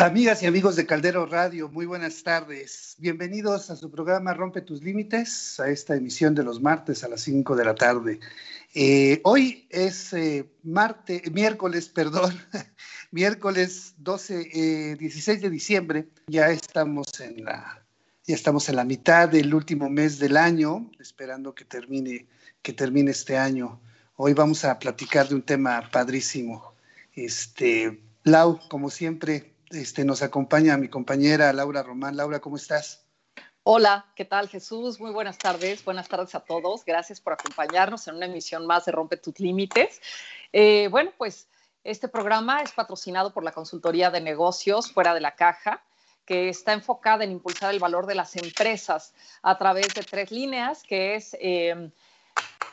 Amigas y amigos de Caldero Radio, muy buenas tardes. Bienvenidos a su programa Rompe tus Límites, a esta emisión de los martes a las 5 de la tarde. Eh, hoy es eh, miércoles, perdón, miércoles 12, 16 eh, de diciembre. Ya estamos en la, ya estamos en la mitad del último mes del año, esperando que termine, que termine este año. Hoy vamos a platicar de un tema padrísimo. Este, Lau, como siempre, este, nos acompaña mi compañera Laura Román. Laura, ¿cómo estás? Hola, ¿qué tal Jesús? Muy buenas tardes. Buenas tardes a todos. Gracias por acompañarnos en una emisión más de Rompe tus Límites. Eh, bueno, pues este programa es patrocinado por la consultoría de negocios fuera de la caja que está enfocada en impulsar el valor de las empresas a través de tres líneas, que es eh,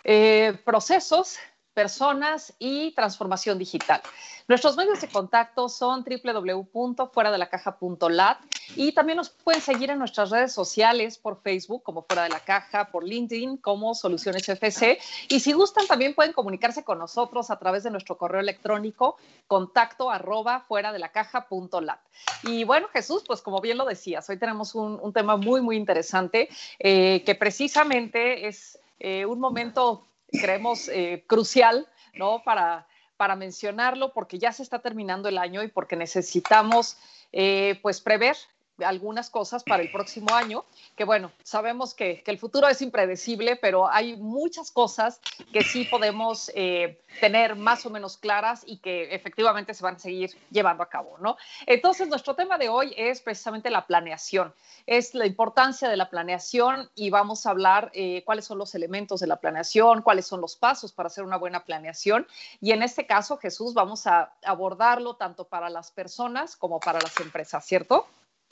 eh, procesos, personas y transformación digital. Nuestros medios de contacto son www.fueradelacaja.lat y también nos pueden seguir en nuestras redes sociales por Facebook como Fuera de la Caja, por LinkedIn como Soluciones FC y si gustan también pueden comunicarse con nosotros a través de nuestro correo electrónico contacto arroba fuera de la caja.lat. Y bueno, Jesús, pues como bien lo decías, hoy tenemos un, tema muy, muy interesante eh, que precisamente es eh, un momento creemos eh, crucial, ¿no? Para, para mencionarlo porque ya se está terminando el año y porque necesitamos, eh, pues, prever algunas cosas para el próximo año, que bueno, sabemos que, el futuro es impredecible, pero hay muchas cosas que sí podemos eh, tener más o menos claras y que efectivamente se van a seguir llevando a cabo, ¿no? Entonces, nuestro tema de hoy es precisamente la planeación, es la importancia de la planeación y vamos a hablar eh, cuáles son los elementos de la planeación, cuáles son los pasos para hacer una buena planeación y en este caso, Jesús, vamos a abordarlo tanto para las personas como para las empresas, ¿cierto?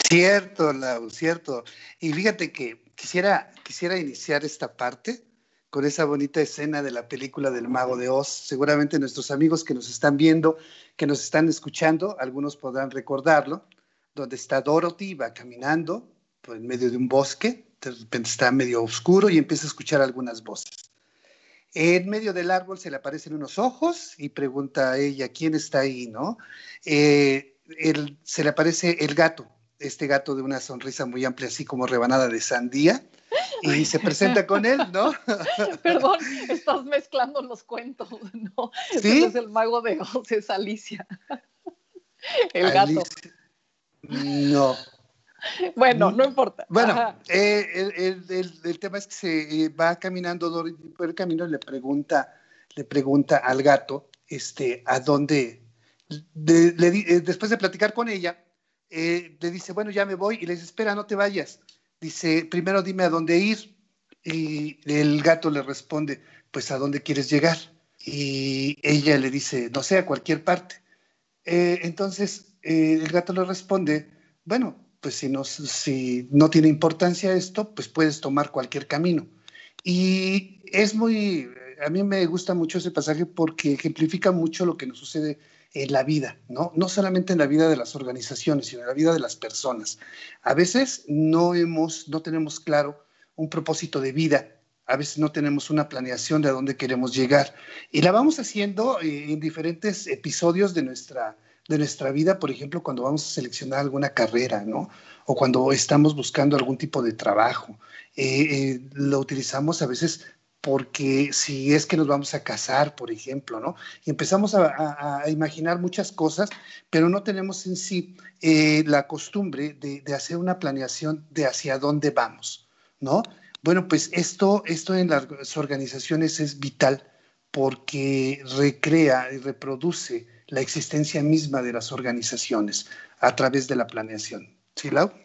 Cierto, Lau, cierto. Y fíjate que quisiera, quisiera iniciar esta parte con esa bonita escena de la película del Mago de Oz. Seguramente nuestros amigos que nos están viendo, que nos están escuchando, algunos podrán recordarlo, donde está Dorothy, va caminando por en medio de un bosque, de repente está medio oscuro y empieza a escuchar algunas voces. En medio del árbol se le aparecen unos ojos y pregunta a ella, ¿quién está ahí? ¿no? Eh, se le aparece el gato, este gato de una sonrisa muy amplia, así como rebanada de sandía, y se presenta con él, ¿no? Perdón, estás mezclando los cuentos, ¿no? ¿Sí? es el mago de Oz, es Alicia. El gato. No. Bueno, no importa. Bueno, eh, el, tema es que se eh, va caminando por el camino y le pregunta, le pregunta al gato, este, a dónde, eh, después de platicar con ella, eh, le dice, bueno, ya me voy, y le dice, espera, no te vayas. Dice, primero dime a dónde ir. Y el gato le responde, pues a dónde quieres llegar. Y ella le dice, no sé, a cualquier parte. Eh, entonces eh, el gato le responde, bueno, pues si no, si no tiene importancia esto, pues puedes tomar cualquier camino. Y es muy, a mí me gusta mucho ese pasaje porque ejemplifica mucho lo que nos sucede en la vida, ¿no? No solamente en la vida de las organizaciones, sino en la vida de las personas. A veces no hemos, no tenemos claro un propósito de vida, a veces no tenemos una planeación de a dónde queremos llegar y la vamos haciendo eh, en diferentes episodios de nuestra, de nuestra vida, por ejemplo, cuando vamos a seleccionar alguna carrera, ¿no? O cuando estamos buscando algún tipo de trabajo. Eh, eh, lo utilizamos a veces porque si es que nos vamos a casar, por ejemplo, ¿no? Y empezamos a, imaginar muchas cosas, pero no tenemos en sí eh, la costumbre de, hacer una planeación de hacia dónde vamos, ¿no? Bueno, pues esto, esto en las organizaciones es vital porque recrea y reproduce la existencia misma de las organizaciones a través de la planeación. ¿Sí, Lau?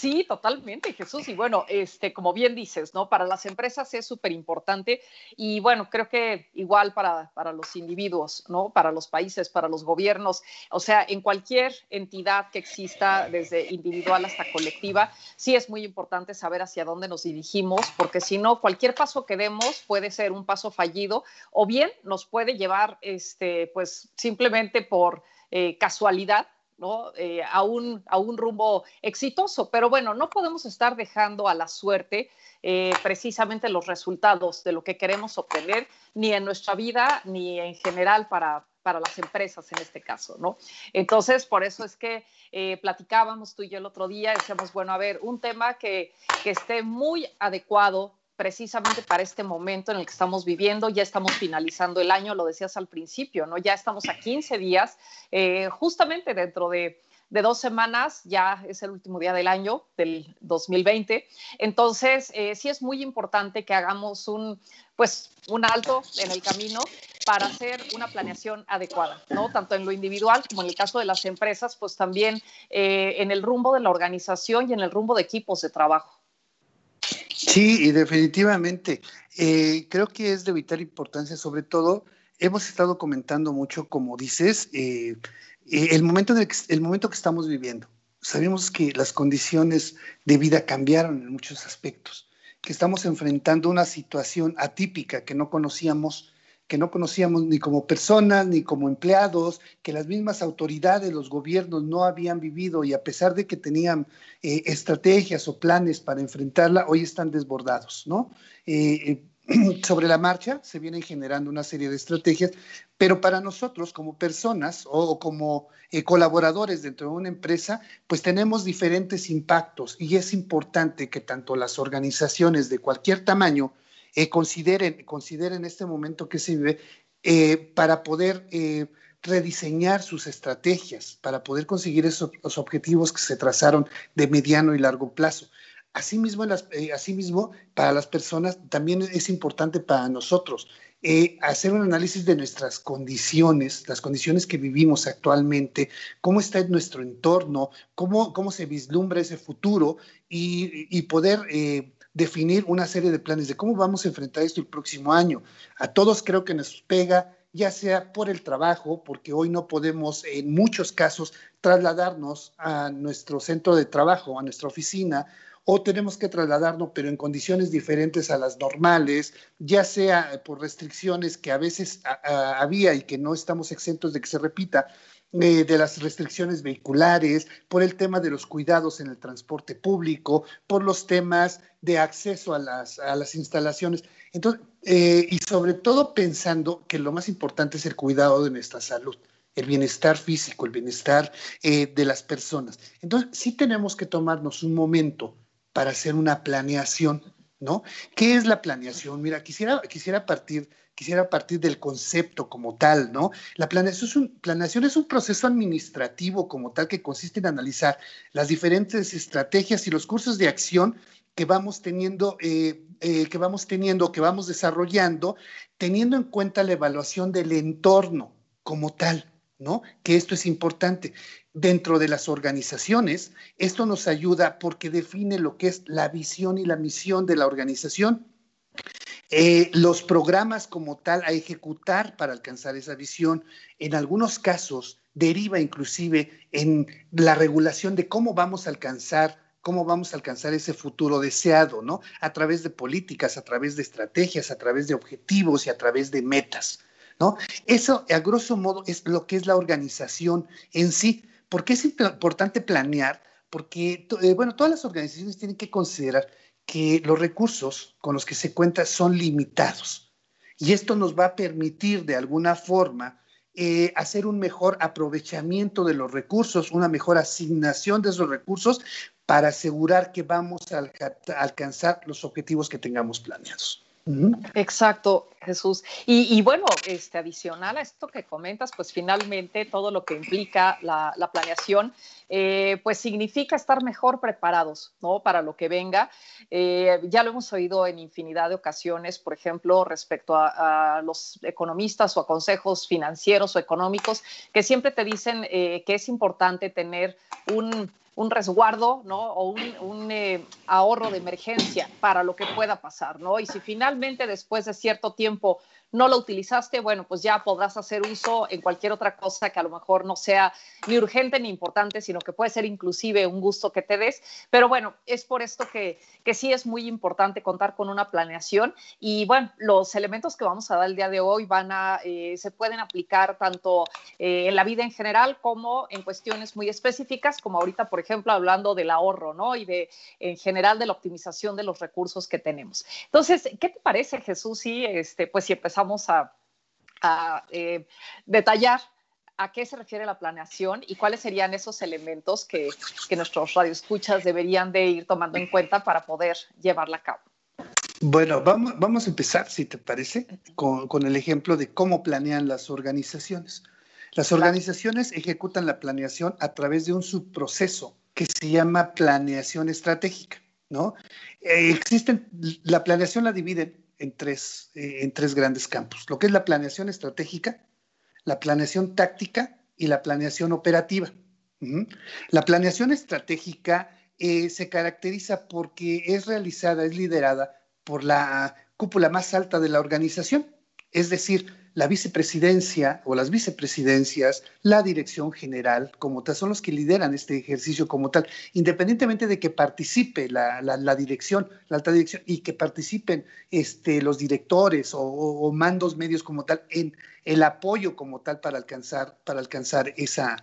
Sí, totalmente, Jesús. Y bueno, este, como bien dices, ¿no? Para las empresas es súper importante y bueno, creo que igual para, para los individuos, ¿no? Para los países, para los gobiernos, o sea, en cualquier entidad que exista, desde individual hasta colectiva, sí es muy importante saber hacia dónde nos dirigimos, porque si no, cualquier paso que demos puede ser un paso fallido o bien nos puede llevar, este, pues simplemente por eh, casualidad eh, a, un, a un rumbo exitoso. Pero bueno, no podemos estar dejando a la suerte eh, precisamente los resultados de lo que queremos obtener, ni en nuestra vida, ni en general para, para las empresas en este caso, ¿no? Entonces, por eso es que eh, platicábamos tú y yo el otro día, decíamos, bueno, a ver, un tema que, que esté muy adecuado precisamente para este momento en el que estamos viviendo. Ya estamos finalizando el año, lo decías al principio, ¿no? Ya estamos a 15 días, eh, justamente dentro de, dos semanas, ya es el último día del año, del 2020. Entonces, eh, sí es muy importante que hagamos un, pues, un alto en el camino para hacer una planeación adecuada, ¿no? Tanto en lo individual como en el caso de las empresas, pues también eh, en el rumbo de la organización y en el rumbo de equipos de trabajo. Sí, y definitivamente. Eh, creo que es de vital importancia, sobre todo, hemos estado comentando mucho, como dices, eh, eh, el, momento que, el momento que estamos viviendo. Sabemos que las condiciones de vida cambiaron en muchos aspectos, que estamos enfrentando una situación atípica que no conocíamos que no conocíamos ni como personas ni como empleados, que las mismas autoridades, los gobiernos no habían vivido y a pesar de que tenían eh, estrategias o planes para enfrentarla, hoy están desbordados, ¿no? Eh, eh, sobre la marcha se vienen generando una serie de estrategias, pero para nosotros como personas o, como colaboradores dentro de una empresa, pues tenemos diferentes impactos y es importante que tanto las organizaciones de cualquier tamaño, eh, consideren, consideren este momento que se vive eh, para poder eh, rediseñar sus estrategias, para poder conseguir esos los objetivos que se trazaron de mediano y largo plazo. Asimismo, las, asimismo, para las personas también es importante para nosotros hacer un análisis de nuestras condiciones, las condiciones que vivimos actualmente, cómo está nuestro entorno, cómo, cómo se vislumbra ese futuro y, y poder definir una serie de planes de cómo vamos a enfrentar esto el próximo año. A todos creo que nos pega, ya sea por el trabajo, porque hoy no podemos en muchos casos trasladarnos a nuestro centro de trabajo, a nuestra oficina, o tenemos que trasladarnos, pero en condiciones diferentes a las normales, ya sea por restricciones que a veces había y que no estamos exentos de que se repita, eh, de las restricciones vehiculares, por el tema de los cuidados en el transporte público, por los temas de acceso a las, a las instalaciones. Entonces, eh, y sobre todo pensando que lo más importante es el cuidado de nuestra salud el bienestar físico, el bienestar eh, de las personas. Entonces, sí tenemos que tomarnos un momento para hacer una planeación, ¿no? ¿Qué es la planeación? Mira, quisiera, quisiera partir quisiera partir del concepto como tal, ¿no? La planeación es, un, planeación es un proceso administrativo como tal que consiste en analizar las diferentes estrategias y los cursos de acción que vamos teniendo, eh, eh, que vamos teniendo, que vamos desarrollando, teniendo en cuenta la evaluación del entorno como tal, ¿no? Que esto es importante. Dentro de las organizaciones, esto nos ayuda porque define lo que es la visión y la misión de la organización eh, los programas como tal a ejecutar para alcanzar esa visión, en algunos casos deriva inclusive en la regulación de cómo vamos a alcanzar cómo vamos a alcanzar ese futuro deseado, ¿no? A través de políticas, a través de estrategias, a través de objetivos y a través de metas, ¿no? Eso, a grosso modo, es lo que es la organización en sí. ¿Por qué es importante planear? Porque, eh, bueno, todas las organizaciones tienen que considerar que los recursos con los que se cuenta son limitados. Y esto nos va a permitir de alguna forma eh, hacer un mejor aprovechamiento de los recursos, una mejor asignación de esos recursos para asegurar que vamos a alcanzar los objetivos que tengamos planeados. Exacto, Jesús. Y, bueno, este, adicional a esto que comentas, pues finalmente todo lo que implica la, planeación, eh, pues significa estar mejor preparados, ¿no? Para lo que venga. Eh, ya lo hemos oído en infinidad de ocasiones, por ejemplo, respecto a, los economistas o a consejos financieros o económicos, que siempre te dicen eh, que es importante tener un un resguardo, ¿no? O un, eh, ahorro de emergencia para lo que pueda pasar, ¿no? Y si finalmente después de cierto tiempo no lo utilizaste, bueno, pues ya podrás hacer uso en cualquier otra cosa que a lo mejor no sea ni urgente ni importante, sino que puede ser inclusive un gusto que te des. Pero bueno, es por esto que, que sí es muy importante contar con una planeación. Y bueno, los elementos que vamos a dar el día de hoy van a, eh, se pueden aplicar tanto eh, en la vida en general como en cuestiones muy específicas, como ahorita, por ejemplo, hablando del ahorro, ¿no? Y de, en general, de la optimización de los recursos que tenemos. Entonces, ¿qué te parece, Jesús? Si, este, pues si empezamos a a eh, detallar a qué se refiere la planeación y cuáles serían esos elementos que, que nuestros radioescuchas deberían de ir tomando en cuenta para poder llevarla a cabo. Bueno, vamos, vamos a empezar, si te parece, con, con, el ejemplo de cómo planean las organizaciones. Las organizaciones ejecutan la planeación a través de un subproceso que se llama planeación estratégica, ¿no? Eh, existen, la planeación la dividen en tres, eh, en tres grandes campos, lo que es la planeación estratégica, la planeación táctica y la planeación operativa. La planeación estratégica eh, se caracteriza porque es realizada, es liderada por la cúpula más alta de la organización, es decir, la vicepresidencia o las vicepresidencias, la dirección general como tal, son los que lideran este ejercicio como tal, independientemente de que participe la, dirección, la alta dirección, y que participen este, los directores o, mandos medios como tal en el apoyo como tal para alcanzar, para alcanzar esa,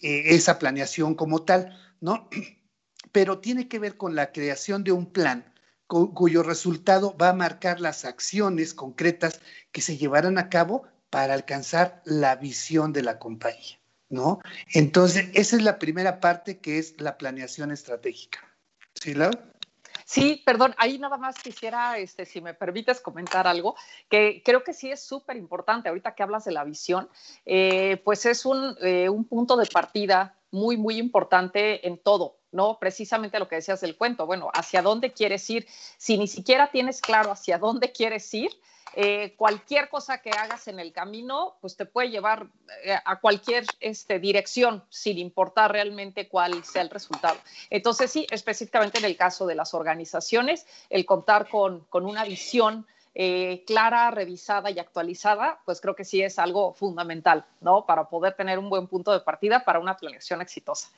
eh, esa planeación como tal, ¿no? Pero tiene que ver con la creación de un plan cuyo resultado va a marcar las acciones concretas que se llevarán a cabo para alcanzar la visión de la compañía, ¿no? Entonces, esa es la primera parte que es la planeación estratégica. ¿Sí, Laura? Sí, perdón, ahí nada más quisiera, este, si me permites comentar algo, que creo que sí es súper importante, ahorita que hablas de la visión, eh, pues es eh, un punto de partida muy, muy importante en todo, ¿no? Precisamente lo que decías del cuento, bueno, ¿hacia dónde quieres ir? Si ni siquiera tienes claro hacia dónde quieres ir, eh, cualquier cosa que hagas en el camino, pues te puede llevar eh, a cualquier este, dirección, sin importar realmente cuál sea el resultado. Entonces, sí, específicamente en el caso de las organizaciones, el contar con, con una visión eh, clara, revisada y actualizada, pues creo que sí es algo fundamental, ¿no? Para poder tener un buen punto de partida para una planeación exitosa.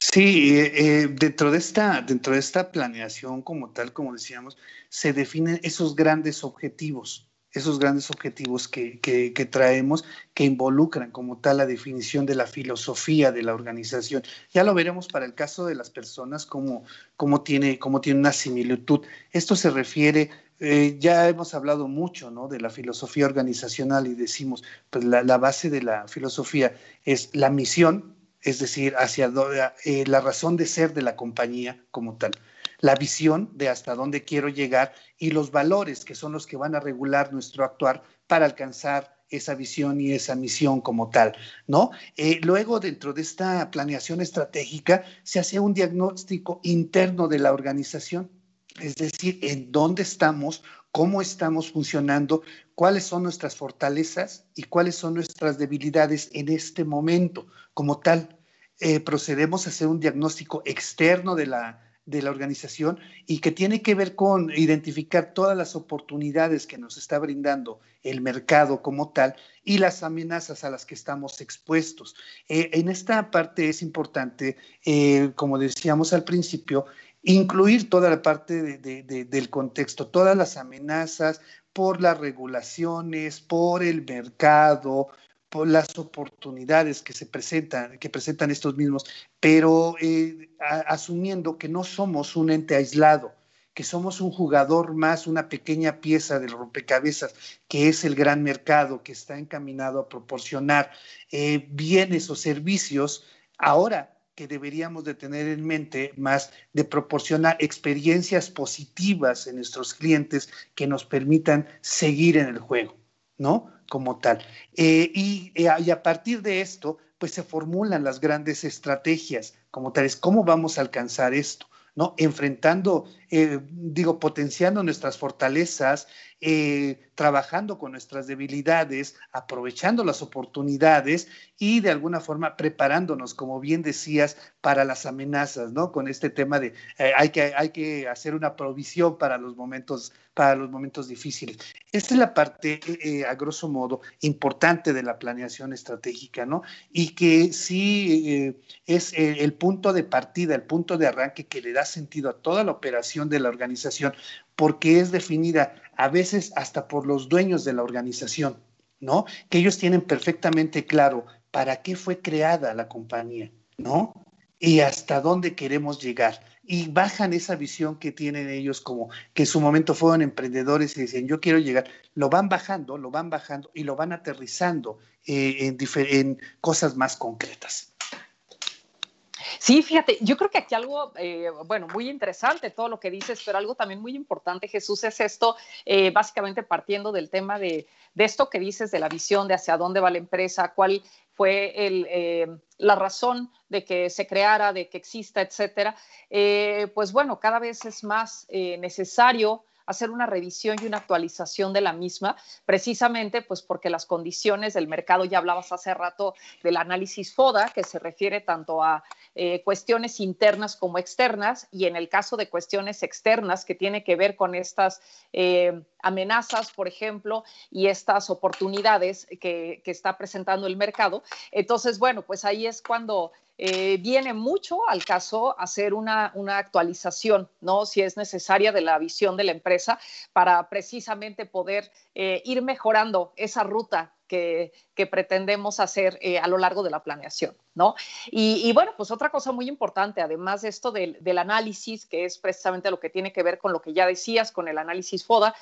Sí, eh, eh, dentro, de esta, dentro de esta planeación como tal, como decíamos, se definen esos grandes objetivos, esos grandes objetivos que, traemos, que involucran como tal la definición de la filosofía de la organización. Ya lo veremos para el caso de las personas, como, tiene, como tiene una similitud. Esto se refiere eh, ya hemos hablado mucho ¿no? de la filosofía organizacional y decimos, pues la, base de la filosofía es la misión, es decir, hacia eh, la razón de ser de la compañía como tal, la visión de hasta dónde quiero llegar y los valores que son los que van a regular nuestro actuar para alcanzar esa visión y esa misión como tal, ¿no? Eh, luego, dentro de esta planeación estratégica, se hace un diagnóstico interno de la organización es decir, en dónde estamos, cómo estamos funcionando, cuáles son nuestras fortalezas y cuáles son nuestras debilidades en este momento. Como tal, eh, procedemos a hacer un diagnóstico externo de la, de la organización y que tiene que ver con identificar todas las oportunidades que nos está brindando el mercado como tal y las amenazas a las que estamos expuestos. Eh, en esta parte es importante, eh, como decíamos al principio, incluir toda la parte del contexto, todas las amenazas por las regulaciones, por el mercado, por las oportunidades que se presentan, que presentan estos mismos, pero eh, asumiendo que no somos un ente aislado, que somos un jugador más, una pequeña pieza del rompecabezas, que es el gran mercado que está encaminado a proporcionar eh, bienes o servicios ahora que deberíamos de tener en mente más de proporcionar experiencias positivas en nuestros clientes que nos permitan seguir en el juego, ¿no? Como tal. Eh, y, eh, y, a partir de esto, pues se formulan las grandes estrategias como tales. ¿Cómo vamos a alcanzar esto? ¿no? Enfrentando, eh, digo, potenciando nuestras fortalezas, eh, trabajando con nuestras debilidades, aprovechando las oportunidades y de alguna forma preparándonos, como bien decías, para las amenazas, ¿no? Con este tema de eh, hay, que, hay que hacer una provisión para los momentos, para los momentos difíciles. Esta es la parte, a grosso modo, importante de la planeación estratégica, ¿no? Y que sí es el punto de partida, el punto de arranque que le da sentido a toda la operación de la organización, porque es definida a veces hasta por los dueños de la organización, ¿no? Que ellos tienen perfectamente claro para qué fue creada la compañía, ¿no? Y hasta dónde queremos llegar, y bajan esa visión que tienen ellos como que en su momento fueron emprendedores y decían yo quiero llegar, lo van bajando, lo van bajando y lo van aterrizando eh, en cosas más concretas. Sí, fíjate, yo creo que aquí algo, eh, bueno, muy interesante todo lo que dices, pero algo también muy importante, Jesús, es esto, eh, básicamente partiendo del tema de, esto que dices, de la visión, de hacia dónde va la empresa, cuál fue eh, la razón de que se creara, de que exista, etcétera. pues bueno, cada vez es más necesario hacer una revisión y una actualización de la misma, precisamente pues porque las condiciones del mercado, ya hablabas hace rato del análisis FODA, que se refiere tanto a eh, cuestiones internas como externas, y en el caso de cuestiones externas que tiene que ver con estas eh, amenazas, por ejemplo, y estas oportunidades que, que está presentando el mercado. Entonces, bueno, pues ahí es cuando eh, viene mucho al caso hacer una, actualización, ¿no? Si es necesaria de la visión de la empresa para precisamente poder eh, ir mejorando esa ruta que, pretendemos hacer eh, a lo largo de la planeación, ¿no? Y, bueno, pues otra cosa muy importante, además de esto del, del, análisis, que es precisamente lo que tiene que ver con lo que ya decías, con el análisis FODA,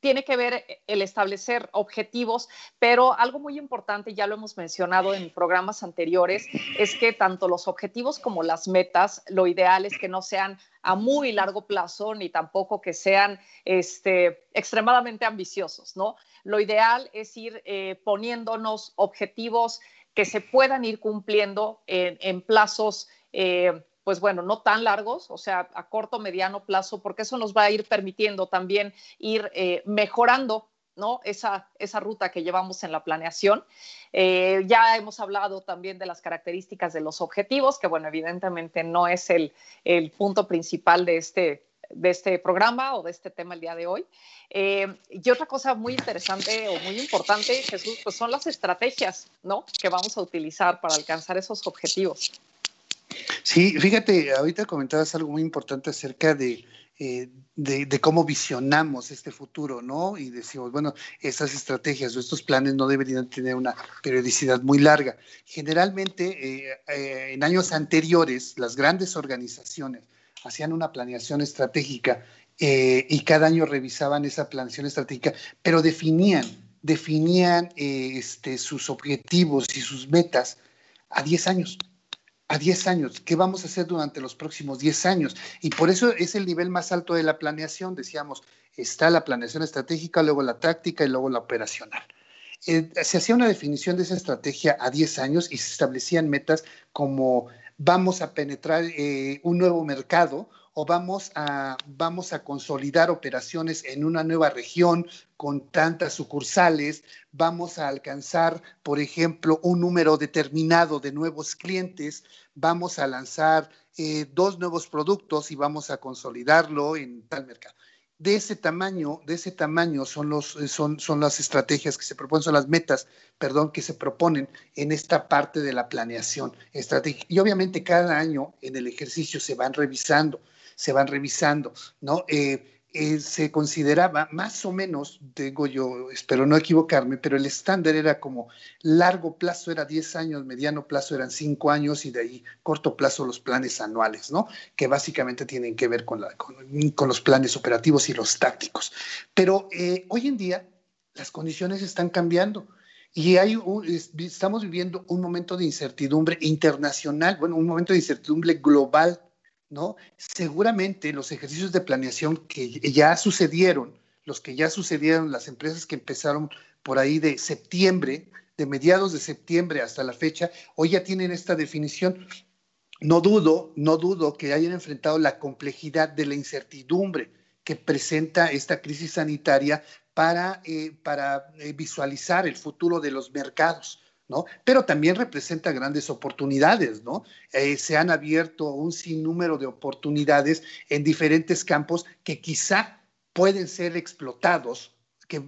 tiene que ver el establecer objetivos, pero algo muy importante, ya lo hemos mencionado en programas anteriores, es que tanto los objetivos como las metas, lo ideal es que no sean a muy largo plazo ni tampoco que sean este, extremadamente ambiciosos, ¿no? Lo ideal es ir eh, poniéndonos objetivos que se puedan ir cumpliendo en, plazos eh, pues bueno, no tan largos, o sea, a corto, mediano plazo, porque eso nos va a ir permitiendo también ir eh, mejorando ¿no? Esa, esa ruta que llevamos en la planeación. Eh, ya hemos hablado también de las características de los objetivos, que bueno, evidentemente no es el, punto principal de este, de este programa o de este tema el día de hoy. Eh, y otra cosa muy interesante o muy importante, Jesús, pues son las estrategias, ¿no? Que vamos a utilizar para alcanzar esos objetivos. Sí, fíjate, ahorita comentabas algo muy importante acerca de, eh, de, cómo visionamos este futuro, ¿no? Y decimos, bueno, estas estrategias o estos planes no deberían tener una periodicidad muy larga. Generalmente, eh, eh, en años anteriores, las grandes organizaciones hacían una planeación estratégica y cada año revisaban esa planeación estratégica, pero definían, definían este, sus objetivos y sus metas a 10 años a 10 años, ¿qué vamos a hacer durante los próximos 10 años? Y por eso es el nivel más alto de la planeación, decíamos, está la planeación estratégica, luego la táctica y luego la operacional. Eh, se hacía una definición de esa estrategia a 10 años y se establecían metas como vamos a penetrar eh, un nuevo mercado o vamos a, vamos a consolidar operaciones en una nueva región con tantas sucursales, vamos a alcanzar, por ejemplo, un número determinado de nuevos clientes, vamos a lanzar eh, dos nuevos productos y vamos a consolidarlo en tal mercado de ese tamaño, de ese tamaño son, los, eh, son, son las estrategias que se proponen, son las metas, perdón, que se proponen en esta parte de la planeación estratégica. Y obviamente cada año en el ejercicio se van revisando se van revisando, ¿no? Eh, eh, se consideraba más o menos, tengo yo, espero no equivocarme, pero el estándar era como largo plazo era 10 años, mediano plazo eran 5 años y de ahí corto plazo los planes anuales, ¿no? Que básicamente tienen que ver con, la, con, los planes operativos y los tácticos. Pero eh, hoy en día las condiciones están cambiando. Y hay estamos viviendo un momento de incertidumbre internacional, bueno, un momento de incertidumbre global ¿no? Seguramente los ejercicios de planeación que ya sucedieron, los que ya sucedieron, las empresas que empezaron por ahí de septiembre, de mediados de septiembre hasta la fecha, hoy ya tienen esta definición. No dudo, no dudo que hayan enfrentado la complejidad de la incertidumbre que presenta esta crisis sanitaria para, eh, para eh, visualizar el futuro de los mercados. Pero también representa grandes oportunidades, ¿no? Eh, se han abierto un sinnúmero de oportunidades en diferentes campos que quizá pueden ser explotados, que,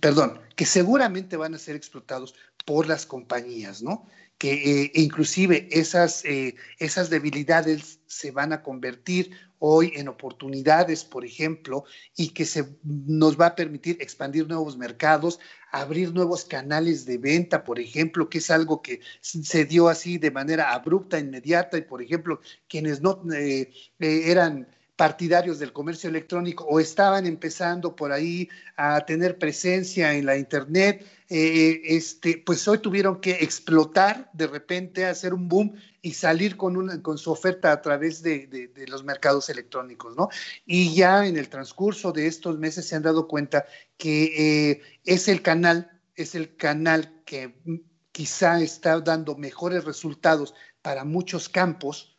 perdón, que seguramente van a ser explotados por las compañías, ¿no? Que eh, inclusive esas, eh, esas debilidades se van a convertir hoy en oportunidades, por ejemplo, y que se, nos va a permitir expandir nuevos mercados, abrir nuevos canales de venta, por ejemplo, que es algo que se dio así de manera abrupta, inmediata, y por ejemplo, quienes no eh, eh, eran partidarios del comercio electrónico o estaban empezando por ahí a tener presencia en la Internet, eh, este, pues hoy tuvieron que explotar de repente, hacer un boom y salir con, una, con su oferta a través de, de, los mercados electrónicos, ¿no? Y ya en el transcurso de estos meses se han dado cuenta que eh, es el canal, es el canal que quizá está dando mejores resultados para muchos campos,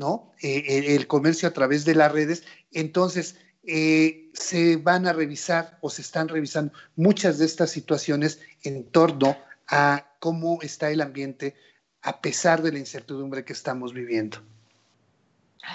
¿no? Eh, el comercio a través de las redes. Entonces, eh, se van a revisar o se están revisando muchas de estas situaciones en torno a cómo está el ambiente a pesar de la incertidumbre que estamos viviendo.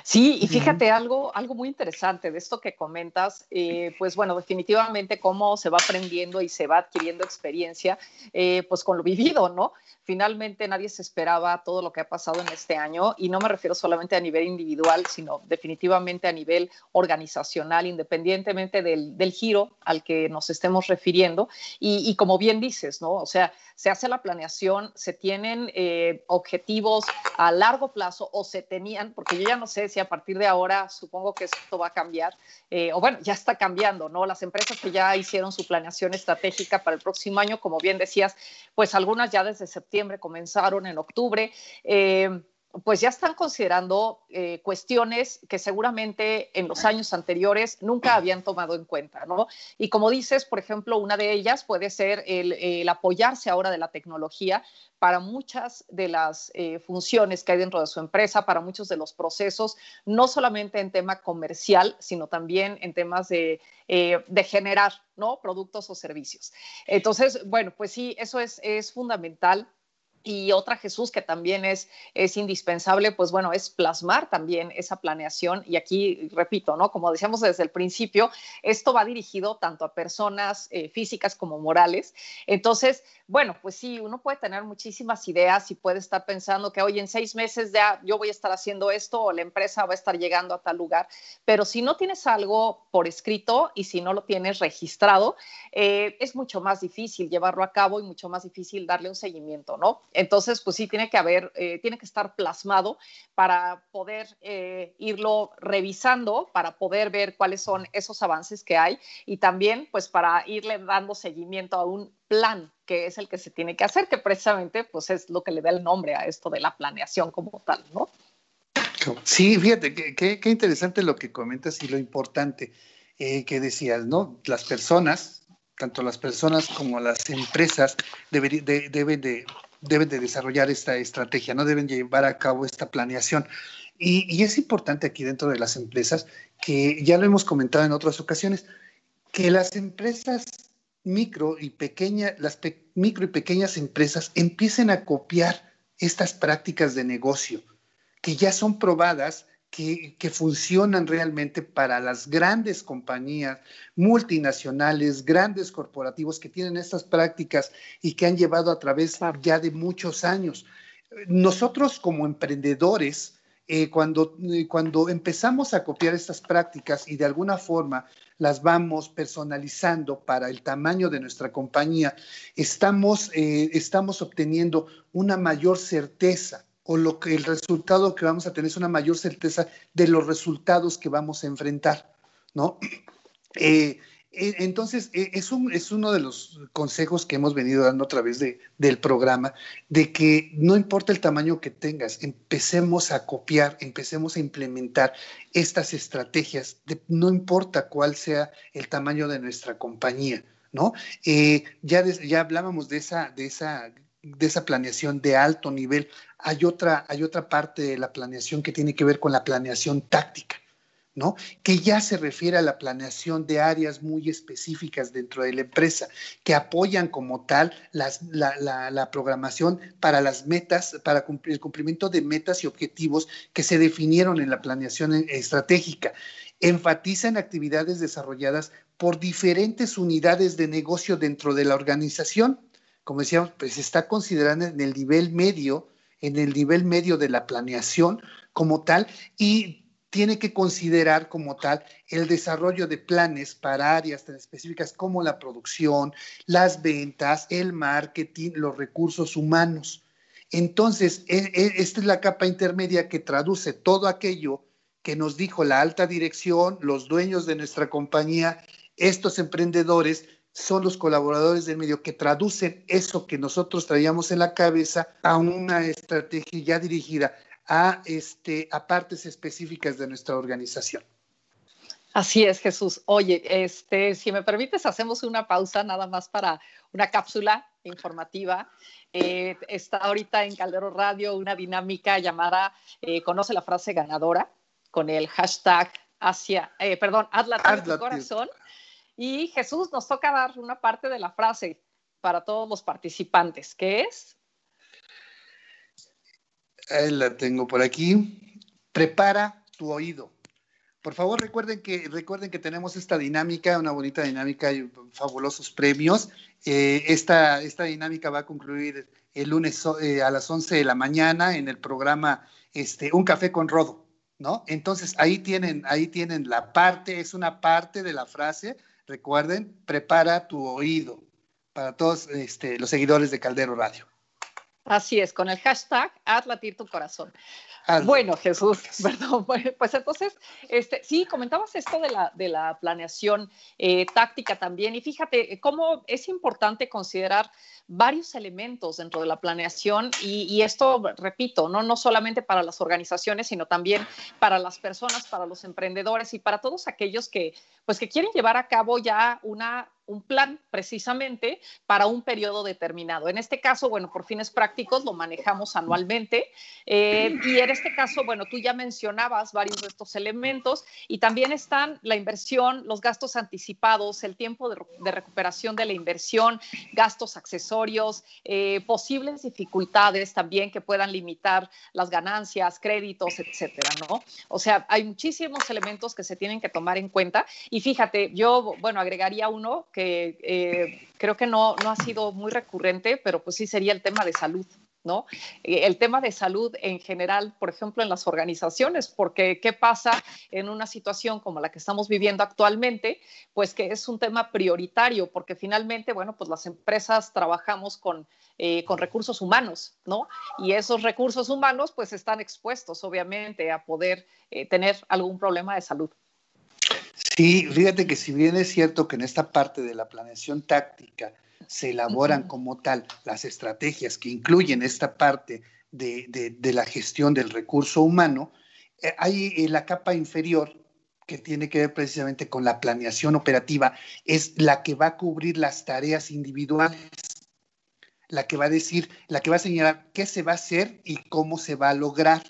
Sí, y fíjate algo, algo muy interesante de esto que comentas, eh, pues bueno, definitivamente cómo se va aprendiendo y se va adquiriendo experiencia, eh, pues con lo vivido, ¿no? Finalmente nadie se esperaba todo lo que ha pasado en este año y no me refiero solamente a nivel individual, sino definitivamente a nivel organizacional, independientemente del, giro al que nos estemos refiriendo. Y, y, como bien dices, ¿no? O sea, se hace la planeación, se tienen eh, objetivos a largo plazo o se tenían, porque yo ya no sé si a partir de ahora supongo que esto va a cambiar, eh, o bueno, ya está cambiando, ¿no? Las empresas que ya hicieron su planeación estratégica para el próximo año, como bien decías, pues algunas ya desde septiembre comenzaron en octubre. Eh, pues ya están considerando eh, cuestiones que seguramente en los años anteriores nunca habían tomado en cuenta, ¿no? Y como dices, por ejemplo, una de ellas puede ser el, apoyarse ahora de la tecnología para muchas de las eh, funciones que hay dentro de su empresa, para muchos de los procesos, no solamente en tema comercial, sino también en temas de, eh, de generar, ¿no? Productos o servicios. Entonces, bueno, pues sí, eso es, es fundamental y otra, Jesús, que también es, es indispensable, pues bueno, es plasmar también esa planeación. Y aquí, repito, ¿no? Como decíamos desde el principio, esto va dirigido tanto a personas eh, físicas como morales. Entonces, bueno, pues sí, uno puede tener muchísimas ideas y puede estar pensando que, hoy en seis meses ya yo voy a estar haciendo esto o la empresa va a estar llegando a tal lugar. Pero si no tienes algo por escrito y si no lo tienes registrado, eh, es mucho más difícil llevarlo a cabo y mucho más difícil darle un seguimiento, ¿no? Entonces, pues sí, tiene que haber, eh, tiene que estar plasmado para poder eh, irlo revisando, para poder ver cuáles son esos avances que hay y también, pues, para irle dando seguimiento a un plan que es el que se tiene que hacer, que precisamente, pues, es lo que le da el nombre a esto de la planeación como tal, ¿no? Sí, fíjate, qué interesante lo que comentas y lo importante eh, que decías, ¿no? Las personas, tanto las personas como las empresas deben de deben de desarrollar esta estrategia, no deben llevar a cabo esta planeación. Y, es importante aquí dentro de las empresas, que ya lo hemos comentado en otras ocasiones, que las empresas micro y pequeñas, las micro y pequeñas empresas empiecen a copiar estas prácticas de negocio que ya son probadas que, funcionan realmente para las grandes compañías multinacionales, grandes corporativos que tienen estas prácticas y que han llevado a través ya de muchos años. Nosotros como emprendedores, eh, cuando, eh, cuando empezamos a copiar estas prácticas y de alguna forma las vamos personalizando para el tamaño de nuestra compañía, estamos, eh, estamos obteniendo una mayor certeza o lo que el resultado que vamos a tener es una mayor certeza de los resultados que vamos a enfrentar, ¿no? Eh, eh, entonces, eh, es, un, es uno de los consejos que hemos venido dando a través de, del programa, de que no importa el tamaño que tengas, empecemos a copiar, empecemos a implementar estas estrategias, no importa cuál sea el tamaño de nuestra compañía, ¿no? ya, ya hablábamos de esa, de esa de esa planeación de alto nivel, hay otra, hay otra parte de la planeación que tiene que ver con la planeación táctica, ¿no? Que ya se refiere a la planeación de áreas muy específicas dentro de la empresa, que apoyan como tal las, la, la, programación para las metas, para el cumplimiento de metas y objetivos que se definieron en la planeación estratégica. Enfatizan actividades desarrolladas por diferentes unidades de negocio dentro de la organización como decíamos, pues se está considerando en el nivel medio, en el nivel medio de la planeación como tal, y tiene que considerar como tal el desarrollo de planes para áreas tan específicas como la producción, las ventas, el marketing, los recursos humanos. Entonces, e, e, esta es la capa intermedia que traduce todo aquello que nos dijo la alta dirección, los dueños de nuestra compañía, estos emprendedores son los colaboradores del medio que traducen eso que nosotros traíamos en la cabeza a una estrategia ya dirigida a, este, a partes específicas de nuestra organización. Así es, Jesús. Oye, este, si me permites, hacemos una pausa nada más para una cápsula informativa. Eh, está ahorita en Caldero Radio una dinámica llamada eh, Conoce la frase ganadora con el hashtag hacia, eh, perdón, hazla tu corazón. Y Jesús nos toca dar una parte de la frase para todos los participantes, que es Ahí la tengo por aquí. Prepara tu oído. Por favor, recuerden que, recuerden que tenemos esta dinámica, una bonita dinámica y fabulosos premios. Eh, esta, esta dinámica va a concluir el lunes eh, a las 11 de la mañana en el programa este, Un Café con Rodo, ¿no? Entonces, ahí tienen, ahí tienen la parte, es una parte de la frase. Recuerden, prepara tu oído para todos este, los seguidores de Caldero Radio. Así es, con el hashtag haz latir tu corazón. Bueno, Jesús, perdón. Pues entonces, este, sí, comentabas esto de la, de la planeación eh, táctica también. Y fíjate eh, cómo es importante considerar varios elementos dentro de la planeación y, esto, repito, ¿no? no solamente para las organizaciones, sino también para las personas, para los emprendedores y para todos aquellos que, pues, que quieren llevar a cabo ya una un plan precisamente para un periodo determinado. En este caso, bueno, por fines prácticos lo manejamos anualmente eh, y en este caso, bueno, tú ya mencionabas varios de estos elementos y también están la inversión, los gastos anticipados, el tiempo de, recuperación de la inversión, gastos accesorios, eh, posibles dificultades también que puedan limitar las ganancias, créditos, etcétera, ¿no? O sea, hay muchísimos elementos que se tienen que tomar en cuenta y fíjate, yo, bueno, agregaría uno que eh, creo que no, no ha sido muy recurrente, pero pues sí sería el tema de salud. ¿no? Eh, el tema de salud en general, por ejemplo, en las organizaciones, porque ¿qué pasa en una situación como la que estamos viviendo actualmente? Pues que es un tema prioritario, porque finalmente, bueno, pues las empresas trabajamos con, eh, con recursos humanos, ¿no? Y esos recursos humanos, pues están expuestos, obviamente, a poder tener algún problema de salud. Sí, fíjate que si bien es cierto que en esta parte de la planeación táctica se elaboran como tal las estrategias que incluyen esta parte de, la gestión del recurso humano, eh, hay en la capa inferior que tiene que ver precisamente con la planeación operativa, es la que va a cubrir las tareas individuales, la que va a decir, la que va a señalar qué se va a hacer y cómo se va a lograr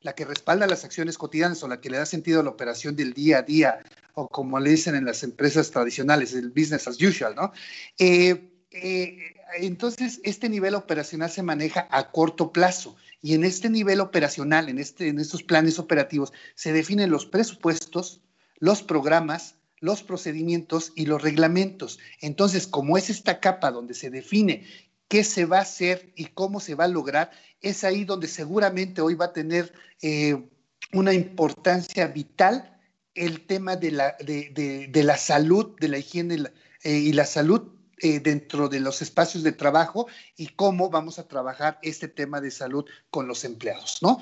la que respalda las acciones cotidianas o la que le da sentido a la operación del día a día, o como le dicen en las empresas tradicionales, el business as usual, ¿no? Eh, eh, entonces, este nivel operacional se maneja a corto plazo y en este nivel operacional, en, este, en estos planes operativos, se definen los presupuestos, los programas, los procedimientos y los reglamentos. Entonces, como es esta capa donde se define qué se va a hacer y cómo se va a lograr, es ahí donde seguramente hoy va a tener eh, una importancia vital el tema de la, de, la salud, de la higiene eh, y la salud eh, dentro de los espacios de trabajo y cómo vamos a trabajar este tema de salud con los empleados, ¿no?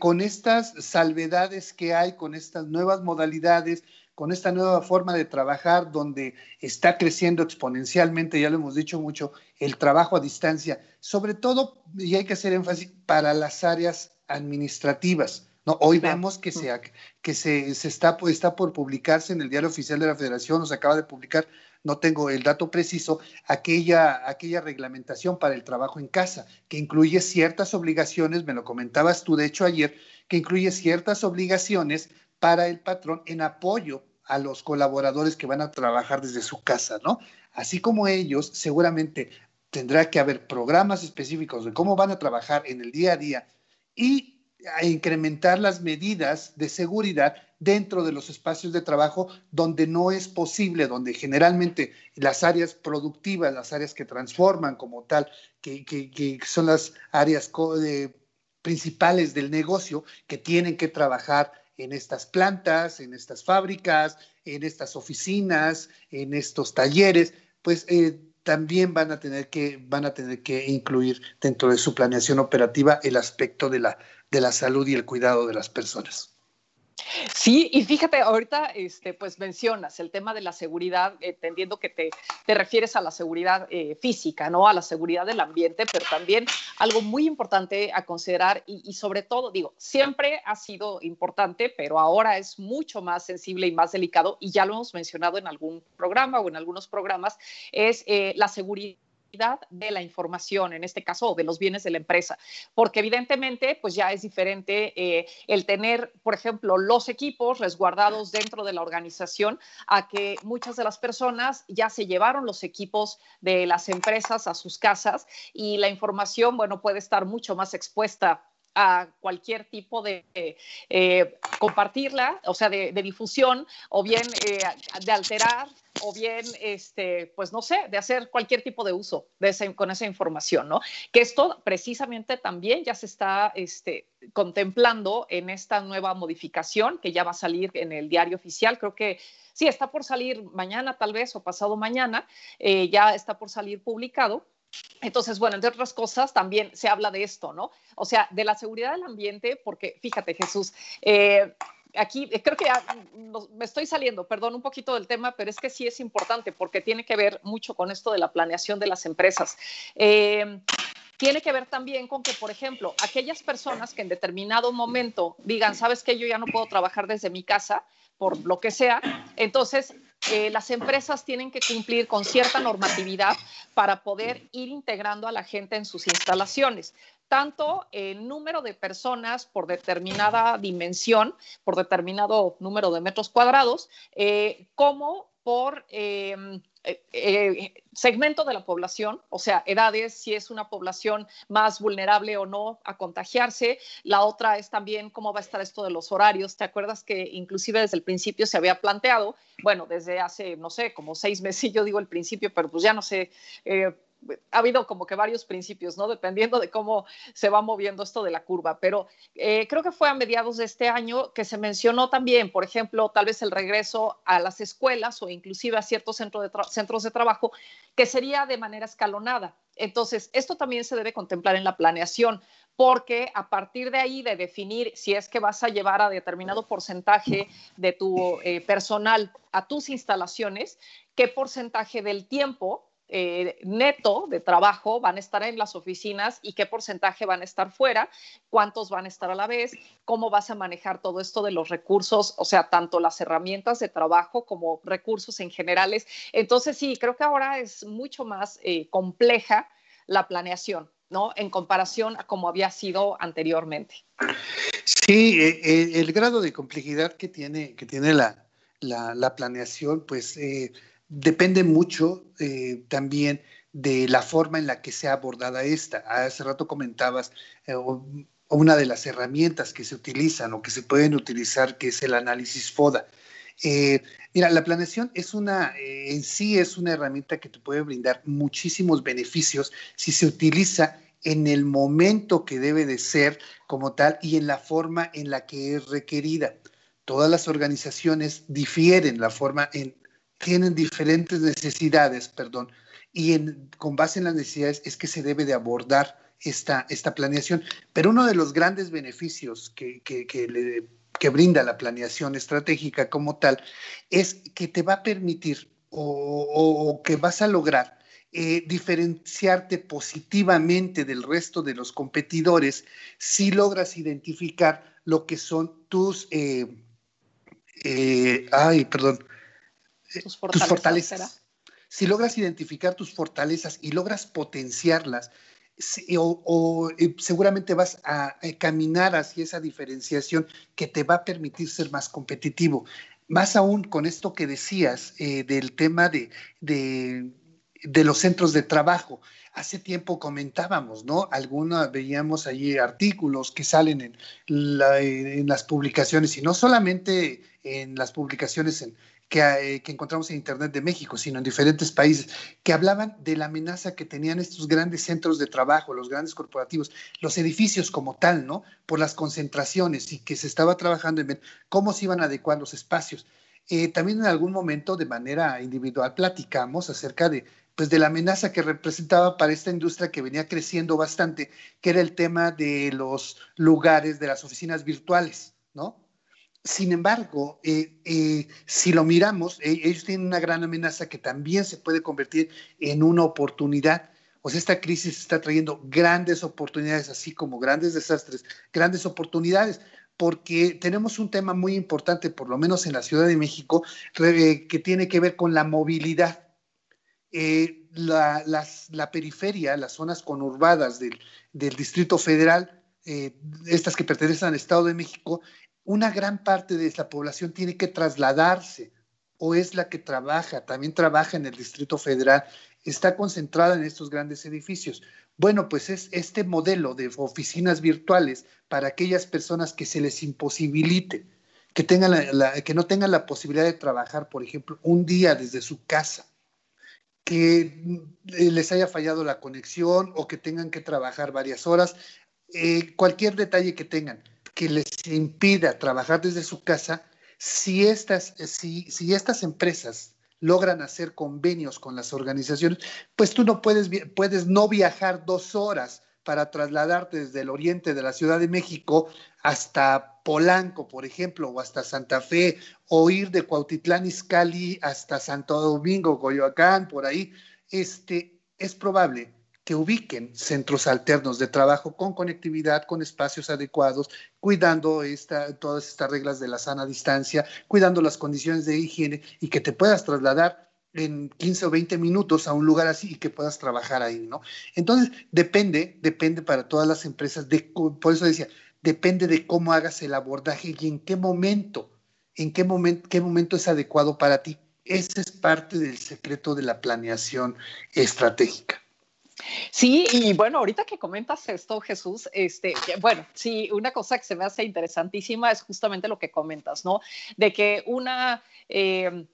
con estas salvedades que hay, con estas nuevas modalidades, con esta nueva forma de trabajar donde está creciendo exponencialmente, ya lo hemos dicho mucho, el trabajo a distancia, sobre todo, y hay que hacer énfasis, para las áreas administrativas. ¿No? Hoy vemos que, se, que se, está, está por publicarse en el Diario Oficial de la Federación, nos acaba de publicar, no tengo el dato preciso, aquella, aquella reglamentación para el trabajo en casa, que incluye ciertas obligaciones, me lo comentabas tú de hecho ayer, que incluye ciertas obligaciones para el patrón en apoyo a los colaboradores que van a trabajar desde su casa, ¿no? Así como ellos, seguramente tendrá que haber programas específicos de cómo van a trabajar en el día a día y a incrementar las medidas de seguridad dentro de los espacios de trabajo donde no es posible, donde generalmente las áreas productivas, las áreas que transforman como tal, que, son las áreas principales del negocio, que tienen que trabajar en estas plantas, en estas fábricas, en estas oficinas, en estos talleres, pues eh, también van a tener que van a tener que incluir dentro de su planeación operativa el aspecto de la de la salud y el cuidado de las personas. Sí, y fíjate, ahorita este, pues mencionas el tema de la seguridad, entendiendo que te, te, refieres a la seguridad eh, física, ¿no? A la seguridad del ambiente, pero también algo muy importante a considerar y, sobre todo, digo, siempre ha sido importante, pero ahora es mucho más sensible y más delicado, y ya lo hemos mencionado en algún programa o en algunos programas, es eh, la seguridad de la información, en este caso, de los bienes de la empresa, porque evidentemente, pues ya es diferente eh, el tener, por ejemplo, los equipos resguardados dentro de la organización a que muchas de las personas ya se llevaron los equipos de las empresas a sus casas y la información, bueno, puede estar mucho más expuesta a cualquier tipo de eh, compartirla, o sea, de, difusión, o bien eh, de alterar, o bien, este, pues no sé, de hacer cualquier tipo de uso de con esa información, ¿no? Que esto precisamente también ya se está este, contemplando en esta nueva modificación que ya va a salir en el diario oficial. Creo que sí, está por salir mañana tal vez o pasado mañana, eh, ya está por salir publicado entonces, bueno, entre otras cosas, también se habla de esto, ¿no? O sea, de la seguridad del ambiente, porque fíjate, Jesús, eh, aquí eh, creo que ya me estoy saliendo, perdón, un poquito del tema, pero es que sí es importante porque tiene que ver mucho con esto de la planeación de las empresas. Eh, tiene que ver también con que, por ejemplo, aquellas personas que en determinado momento digan, sabes que yo ya no puedo trabajar desde mi casa, por lo que sea, entonces eh, las empresas tienen que cumplir con cierta normatividad para poder ir integrando a la gente en sus instalaciones. Tanto el número de personas por determinada dimensión, por determinado número de metros cuadrados, eh, como por em, eh, eh, segmento de la población, o sea, edades, si es una población más vulnerable o no a contagiarse. La otra es también cómo va a estar esto de los horarios. ¿Te acuerdas que inclusive desde el principio se había planteado, bueno, desde hace, no sé, como seis meses, yo digo el principio, pero pues ya no sé. Eh, ha habido como que varios principios, ¿no? Dependiendo de cómo se va moviendo esto de la curva, pero eh, creo que fue a mediados de este año que se mencionó también, por ejemplo, tal vez el regreso a las escuelas o inclusive a ciertos centros de trabajo, que sería de manera escalonada. Entonces, esto también se debe contemplar en la planeación, porque a partir de ahí de definir si es que vas a llevar a determinado porcentaje de tu eh, personal a tus instalaciones, qué porcentaje del tiempo eh, neto de trabajo van a estar en las oficinas y qué porcentaje van a estar fuera, cuántos van a estar a la vez, cómo vas a manejar todo esto de los recursos, o sea, tanto las herramientas de trabajo como recursos en generales. Entonces, sí, creo que ahora es mucho más eh, compleja la planeación. ¿no? En comparación a como había sido anteriormente. Sí, eh, el grado de complejidad que tiene, que tiene la, la, planeación, pues depende mucho eh, también de la forma en la que sea abordada esta. Hace rato comentabas eh, una de las herramientas que se utilizan o que se pueden utilizar, que es el análisis FODA. Eh, mira, la planeación es una, en sí es una herramienta que te puede brindar muchísimos beneficios si se utiliza en el momento que debe de ser como tal y en la forma en la que es requerida. Todas las organizaciones difieren la forma en, tienen diferentes necesidades, perdón, y con base en las necesidades es que se debe de abordar esta, esta planeación. Pero uno de los grandes beneficios que, que, brinda la planeación estratégica como tal es que te va a permitir o, que vas a lograr eh, diferenciarte positivamente del resto de los competidores si logras identificar lo que son tus, eh, eh, ay, perdón, tus fortalezas. Si logras identificar tus fortalezas y logras potenciarlas, o, eh, seguramente vas a, caminar hacia esa diferenciación que te va a permitir ser más competitivo. Más aún con esto que decías eh, del tema de, de los centros de trabajo. Hace tiempo comentábamos, ¿no? Algunos veíamos allí artículos que salen en, en las publicaciones y no solamente en las publicaciones en, eh, que, encontramos en Internet de México, sino en diferentes países, que hablaban de la amenaza que tenían estos grandes centros de trabajo, los grandes corporativos, los edificios como tal, ¿no? Por las concentraciones y que se estaba trabajando en ver cómo se iban a adecuar los espacios. Eh, también en algún momento, de manera individual, platicamos acerca de pues de la amenaza que representaba para esta industria que venía creciendo bastante, que era el tema de los lugares de las oficinas virtuales, ¿no? Sin embargo, eh, eh, si lo miramos, eh, ellos tienen una gran amenaza que también se puede convertir en una oportunidad. O sea, esta crisis está trayendo grandes oportunidades, así como grandes desastres, grandes oportunidades, porque tenemos un tema muy importante, por lo menos en la Ciudad de México, que tiene que ver con la movilidad. La, periferia, las zonas conurbadas del, del Distrito Federal, estas que pertenecen al Estado de México, una gran parte de la población tiene que trasladarse o es la que trabaja, también trabaja en el Distrito Federal, está concentrada en estos grandes edificios. Bueno, pues es este modelo de oficinas virtuales para aquellas personas que se les imposibilite, que, tengan que no tengan la posibilidad de trabajar, por ejemplo, un día desde su casa, que les haya fallado la conexión o que tengan que trabajar varias horas, eh, cualquier detalle que tengan que les impida trabajar desde su casa, si estas, si, si estas empresas logran hacer convenios con las organizaciones, pues tú no puedes, puedes no viajar dos horas para trasladarte desde el oriente de la Ciudad de México hasta Polanco, por ejemplo, o hasta Santa Fe, o ir de Cuautitlán Izcalli hasta Santo Domingo, Coyoacán, por ahí. Este, es probable que ubiquen centros alternos de trabajo con conectividad, con espacios adecuados, cuidando esta, todas estas reglas de la sana distancia, cuidando las condiciones de higiene y que te puedas trasladar en 15 o 20 minutos a un lugar así y que puedas trabajar ahí, ¿no? Entonces, depende, depende para todas las empresas, por eso decía, depende de cómo hagas el abordaje y en qué momento, en qué momento, qué momento es adecuado para ti. Ese es parte del secreto de la planeación estratégica. Sí, y bueno, ahorita que comentas esto, Jesús, este, bueno, sí, una cosa que se me hace interesantísima es justamente lo que comentas, ¿no? De que una, eh,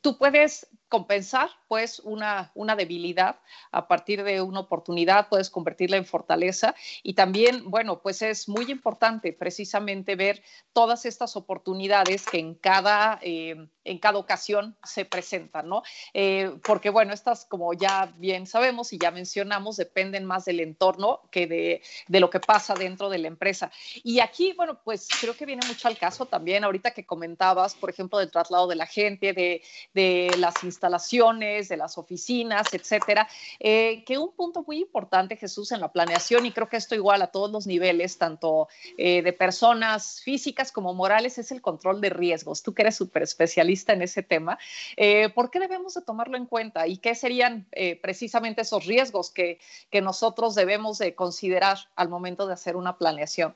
tú puedes compensar pues una, una debilidad a partir de una oportunidad, puedes convertirla en fortaleza y también, bueno, pues es muy importante precisamente ver todas estas oportunidades que en cada, eh, en cada ocasión se presentan, ¿no? Eh, porque bueno, estas como ya bien sabemos y ya mencionamos, dependen más del entorno que de, de lo que pasa dentro de la empresa. Y aquí, bueno, pues creo que viene mucho al caso también, ahorita que comentabas, por ejemplo, del traslado de la gente, de, de las instalaciones, instalaciones, de las oficinas, etcétera. Eh, que un punto muy importante, Jesús, en la planeación, y creo que esto igual a todos los niveles, tanto eh, de personas físicas como morales, es el control de riesgos. Tú que eres súper especialista en ese tema, eh, ¿por qué debemos de tomarlo en cuenta? ¿Y qué serían precisamente esos riesgos que, que nosotros debemos de considerar al momento de hacer una planeación?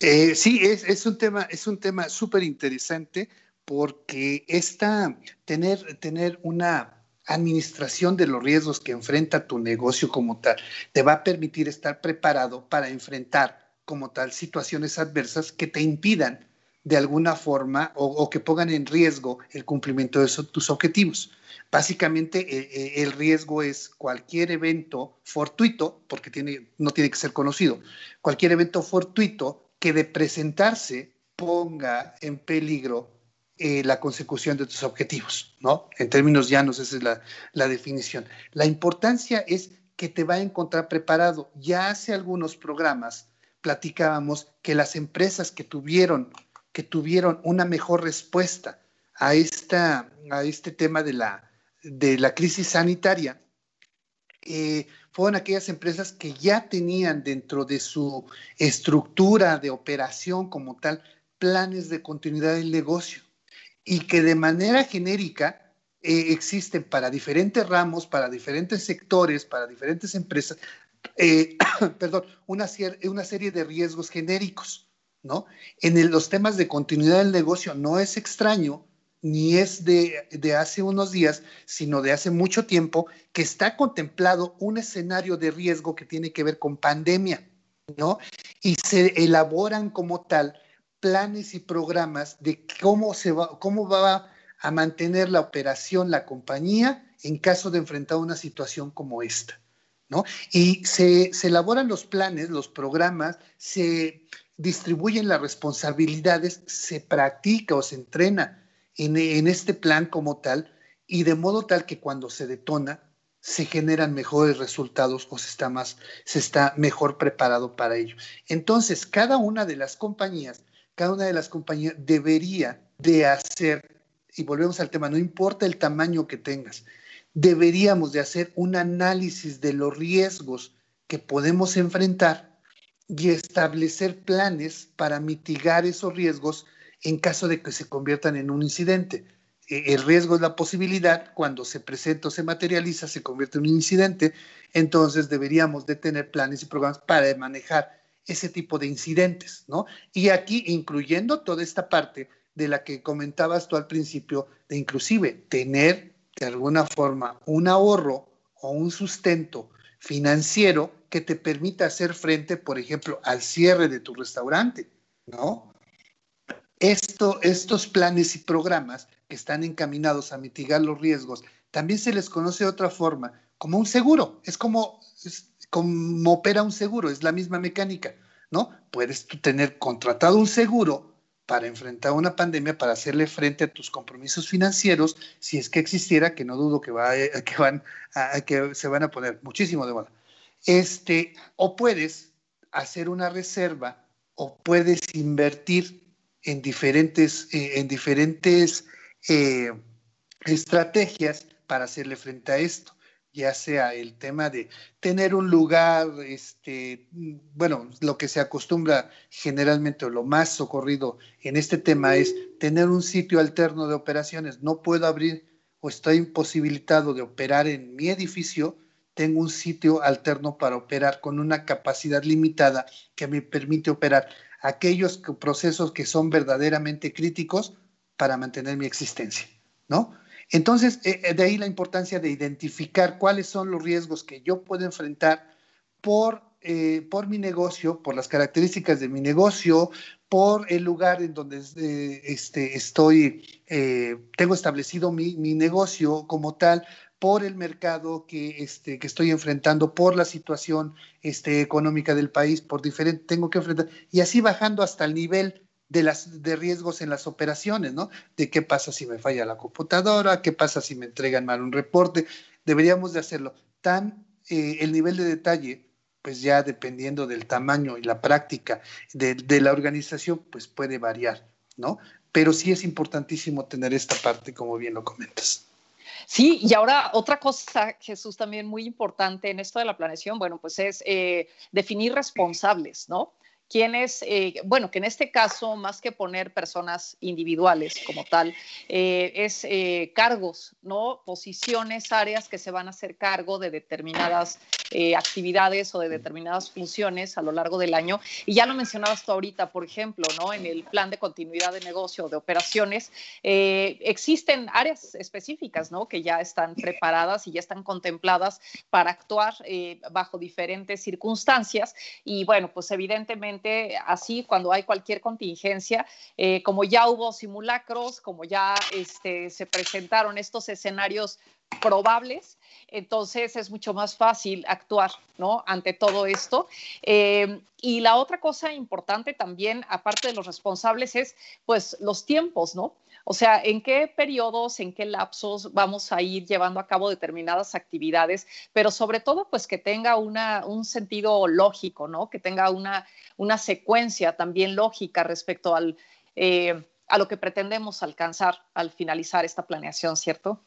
sí, es, un tema, es un tema súper interesante porque esta, tener, tener una administración de los riesgos que enfrenta tu negocio como tal, te va a permitir estar preparado para enfrentar como tal situaciones adversas que te impidan de alguna forma o, que pongan en riesgo el cumplimiento de tus objetivos. Básicamente eh, eh, el riesgo es cualquier evento fortuito, porque tiene, no tiene que ser conocido, cualquier evento fortuito que de presentarse ponga en peligro eh, la consecución de tus objetivos, ¿no? En términos llanos, esa es la, la, definición. La importancia es que te va a encontrar preparado. Ya hace algunos programas platicábamos que las empresas que tuvieron, que tuvieron una mejor respuesta a, esta, a este tema de la, de la crisis sanitaria, eh, fueron aquellas empresas que ya tenían dentro de su estructura de operación como tal planes de continuidad del negocio y que de manera genérica eh, existen para diferentes ramos, para diferentes sectores, para diferentes empresas, eh, perdón, una, una, serie de riesgos genéricos, ¿no? En los temas de continuidad del negocio no es extraño ni es de, de, hace unos días, sino de hace mucho tiempo, que está contemplado un escenario de riesgo que tiene que ver con pandemia, ¿no? Y se elaboran como tal planes y programas de cómo, se va, cómo va a mantener la operación la compañía en caso de enfrentar una situación como esta. ¿no? Y se, elaboran los planes, los programas, se distribuyen las responsabilidades, se practica o se entrena en, en este plan como tal, y de modo tal que cuando se detona, se generan mejores resultados o se está más, se está mejor preparado para ello. Entonces, cada una de las compañías cada una de las compañías debería de hacer, y volvemos al tema, no importa el tamaño que tengas, deberíamos de hacer un análisis de los riesgos que podemos enfrentar y establecer planes para mitigar esos riesgos en caso de que se conviertan en un incidente. E, el riesgo es la posibilidad, cuando se presenta o se materializa, se convierte en un incidente, entonces deberíamos de tener planes y programas para manejar ese tipo de incidentes, ¿no? Y aquí incluyendo toda esta parte de la que comentabas tú al principio, de inclusive tener de alguna forma un ahorro o un sustento financiero que te permita hacer frente, por ejemplo, al cierre de tu restaurante, ¿no? Esto, estos planes y programas que están encaminados a mitigar los riesgos, también se les conoce de otra forma, como un seguro. Es como, como opera un seguro, es la misma mecánica, ¿no? Puedes tener contratado un seguro para enfrentar una pandemia, para hacerle frente a tus compromisos financieros, si es que existiera, que no dudo que, va, que, van a, que se van a poner muchísimo de moda. Este, o puedes hacer una reserva o puedes invertir en diferentes, eh, en diferentes eh, estrategias para hacerle frente a esto ya sea el tema de tener un lugar, este, bueno, lo que se acostumbra generalmente o lo más socorrido en este tema es tener un sitio alterno de operaciones. No puedo abrir o estoy imposibilitado de operar en mi edificio, tengo un sitio alterno para operar con una capacidad limitada que me permite operar aquellos procesos que son verdaderamente críticos para mantener mi existencia, ¿no? Entonces, eh, eh, de ahí la importancia de identificar cuáles son los riesgos que yo puedo enfrentar por, eh, por mi negocio, por las características de mi negocio, por el lugar en donde este, estoy, tengo establecido mi, negocio como tal, por el mercado que, este, que estoy enfrentando, por la situación este, económica del país, por diferente, tengo que enfrentar, y así bajando hasta el nivel de, las, de riesgos en las operaciones, ¿no? De qué pasa si me falla la computadora, qué pasa si me entregan mal un reporte. Deberíamos de hacerlo. Tan eh, el nivel de detalle, pues ya dependiendo del tamaño y la práctica de, la organización, pues puede variar, ¿no? Pero sí es importantísimo tener esta parte, como bien lo comentas. Sí, y ahora otra cosa, Jesús, también muy importante en esto de la planeación, bueno, pues es eh, definir responsables, ¿no? Quienes, eh, bueno, que en este caso, más que poner personas individuales como tal, eh, es eh, cargos, ¿no? Posiciones, áreas que se van a hacer cargo de determinadas actividades o de determinadas funciones a lo largo del año. Y ya lo mencionabas tú ahorita, por ejemplo, ¿no? En el plan de continuidad de negocio o de operaciones, existen áreas específicas, ¿no? Que ya están preparadas y ya están contempladas para actuar bajo diferentes circunstancias. Y bueno, pues evidentemente así cuando hay cualquier contingencia, eh, como ya hubo simulacros, como ya este, se presentaron estos escenarios probables, entonces es mucho más fácil actuar, ¿no? Ante todo esto. Eh, y la otra cosa importante también, aparte de los responsables, es pues los tiempos, ¿no? O sea, ¿en qué periodos, en qué lapsos vamos a ir llevando a cabo determinadas actividades? Pero sobre todo, pues que tenga una, un sentido lógico, ¿no? Que tenga una, una secuencia también lógica respecto al, eh, a lo que pretendemos alcanzar al finalizar esta planeación, ¿cierto?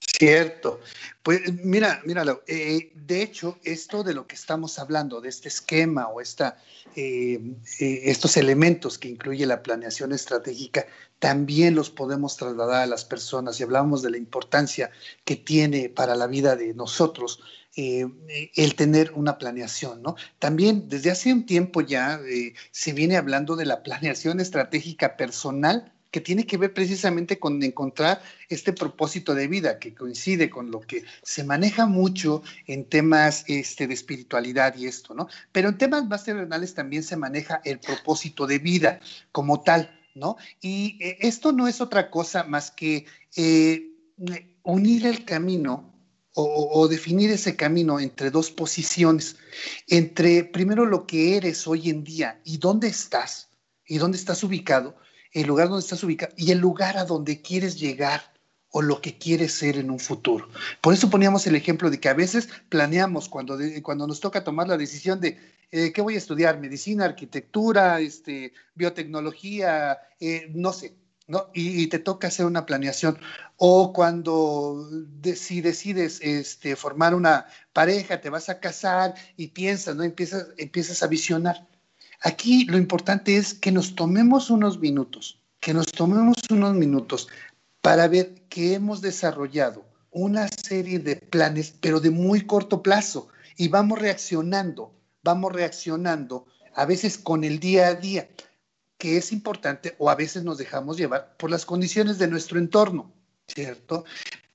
Cierto. Pues mira, míralo. Eh, de hecho, esto de lo que estamos hablando, de este esquema o esta, eh, eh, estos elementos que incluye la planeación estratégica, también los podemos trasladar a las personas y hablamos de la importancia que tiene para la vida de nosotros el tener una planeación, ¿no? También desde hace un tiempo ya se viene hablando de la planeación estratégica personal que tiene que ver precisamente con encontrar este propósito de vida que coincide con lo que se maneja mucho en temas este, de espiritualidad y esto, ¿no? Pero en temas más terrenales también se maneja el propósito de vida como tal, ¿no? Y eh, esto no es otra cosa más que eh, unir el camino o, definir ese camino entre dos posiciones, entre primero lo que eres hoy en día y dónde estás, y dónde estás ubicado, el lugar donde estás ubicado y el lugar a donde quieres llegar o lo que quieres ser en un futuro. Por eso poníamos el ejemplo de que a veces planeamos cuando, cuando nos toca tomar la decisión de eh, qué voy a estudiar, medicina, arquitectura, este, biotecnología, eh, no sé, ¿no? Y, te toca hacer una planeación. O cuando si decides este, formar una pareja, te vas a casar y piensas, ¿no? Empiezas, empiezas a visionar. Aquí lo importante es que nos tomemos unos minutos, que nos tomemos unos minutos para ver que hemos desarrollado una serie de planes, pero de muy corto plazo, y vamos reaccionando, vamos reaccionando a veces con el día a día que es importante o a veces nos dejamos llevar por las condiciones de nuestro entorno, ¿cierto?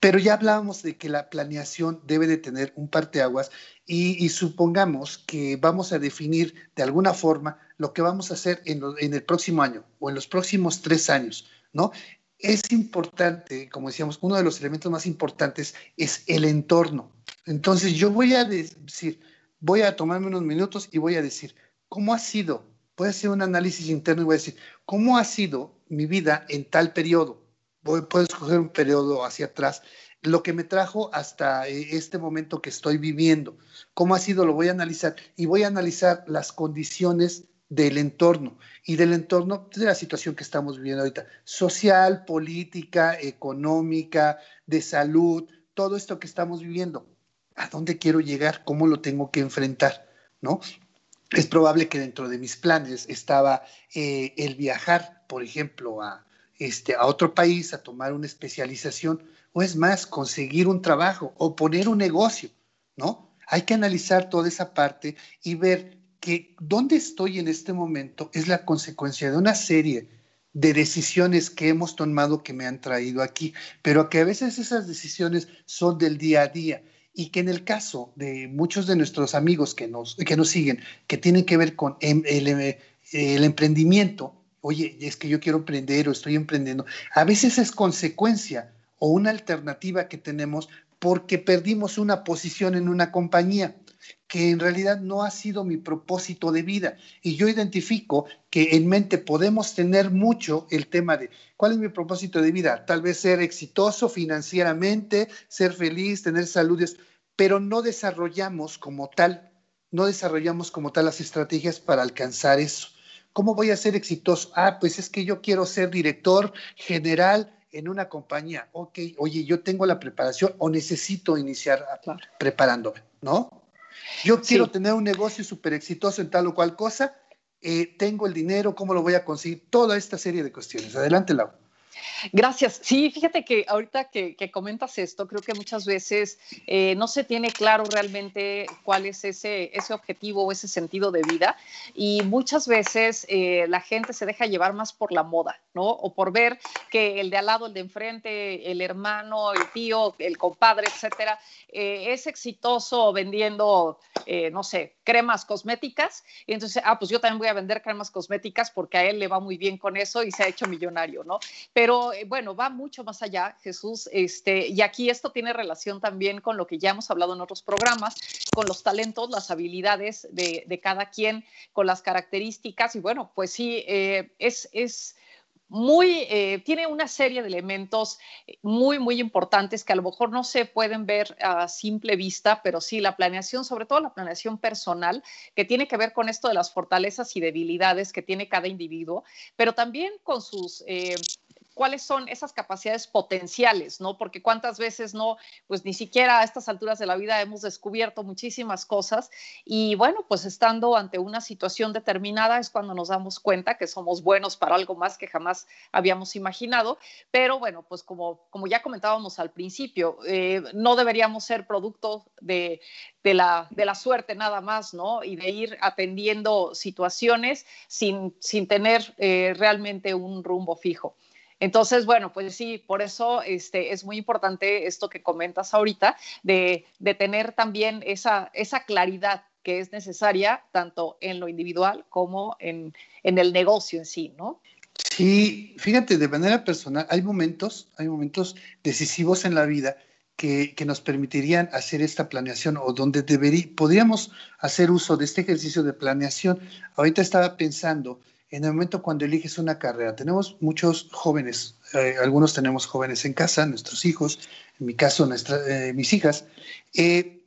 Pero ya hablábamos de que la planeación debe de tener un parteaguas y, y supongamos que vamos a definir de alguna forma lo que vamos a hacer en, el próximo año o en los próximos tres años, ¿no? Es importante, como decíamos, uno de los elementos más importantes es el entorno. Entonces yo voy a decir, voy a tomarme unos minutos y voy a decir, ¿cómo ha sido voy a hacer un análisis interno y voy a decir, ¿cómo ha sido mi vida en tal periodo? Voy, puedo escoger un periodo hacia atrás, lo que me trajo hasta eh, este momento que estoy viviendo. ¿Cómo ha sido? Lo voy a analizar y voy a analizar las condiciones del entorno y del entorno de la situación que estamos viviendo ahorita, social, política, económica, de salud, todo esto que estamos viviendo. ¿A dónde quiero llegar? ¿Cómo lo tengo que enfrentar? ¿No? es probable que dentro de mis planes estaba eh, el viajar, por ejemplo, a, este, a otro país a tomar una especialización, o es más, conseguir un trabajo o poner un negocio, ¿no? Hay que analizar toda esa parte y ver que dónde estoy en este momento es la consecuencia de una serie de decisiones que hemos tomado que me han traído aquí, pero que a veces esas decisiones son del día a día y que en el caso de muchos de nuestros amigos que nos, que nos siguen, que tienen que ver con em, eh, el, emprendimiento, oye, es que yo quiero emprender o estoy emprendiendo, a veces es consecuencia o una alternativa que tenemos porque perdimos una posición en una compañía que en realidad no ha sido mi propósito de vida. Y yo identifico que en mente podemos tener mucho el tema de cuál es mi propósito de vida. Tal vez ser exitoso financieramente, ser feliz, tener salud, pero no desarrollamos como tal, no desarrollamos como tal las estrategias para alcanzar eso. ¿Cómo voy a ser exitoso? Ah, pues es que yo quiero ser director general en una compañía. Ok, oye, yo tengo la preparación o necesito iniciar preparándome, ¿no? Yo quiero tener un negocio súper exitoso en tal o cual cosa, eh, tengo el dinero, ¿cómo lo voy a conseguir? Toda esta serie de cuestiones. Adelante, Laura. Gracias. Sí, fíjate que ahorita que, comentas esto, creo que muchas veces eh, no se tiene claro realmente cuál es ese, ese objetivo o ese sentido de vida y muchas veces eh, la gente se deja llevar más por la moda, ¿no? O por ver que el de al lado, el de enfrente, el hermano, el tío, el compadre, etcétera, eh, es exitoso vendiendo, no sé, cremas cosméticas y entonces, ah, pues yo también voy a vender cremas cosméticas porque a él le va muy bien con eso y se ha hecho millonario, ¿no? Eh, bueno, va mucho más allá, Jesús, este, y aquí esto tiene relación también con lo que ya hemos hablado en otros programas, con los talentos, las habilidades de, cada quien, con las características, y bueno, pues sí, eh, es... es muy, eh, tiene una serie de elementos muy, muy importantes que a lo mejor no se pueden ver a simple vista, pero sí la planeación, sobre todo la planeación personal, que tiene que ver con esto de las fortalezas y debilidades que tiene cada individuo, pero también con sus cuáles son esas capacidades potenciales, ¿no? Porque cuántas veces no, pues ni siquiera a estas alturas de la vida hemos descubierto muchísimas cosas y bueno, pues estando ante una situación determinada es cuando nos damos cuenta que somos buenos para algo más que jamás habíamos imaginado, pero bueno, pues como, como ya comentábamos al principio, eh, no deberíamos ser producto de, de, la, de la suerte nada más, ¿no? Y de ir atendiendo situaciones sin, sin tener eh, realmente un rumbo fijo. Entonces, bueno, pues sí, por eso este, es muy importante esto que comentas ahorita, de, tener también esa, claridad que es necesaria tanto en lo individual como en, el negocio en sí, ¿no? Sí, fíjate, de manera personal, hay momentos, hay momentos decisivos en la vida que, que, nos permitirían hacer esta planeación o donde debería, podríamos hacer uso de este ejercicio de planeación. Ahorita estaba pensando en el momento cuando eliges una carrera. Tenemos muchos jóvenes, eh, algunos tenemos jóvenes en casa, nuestros hijos, en mi caso, nuestra, eh, mis hijas. Eh,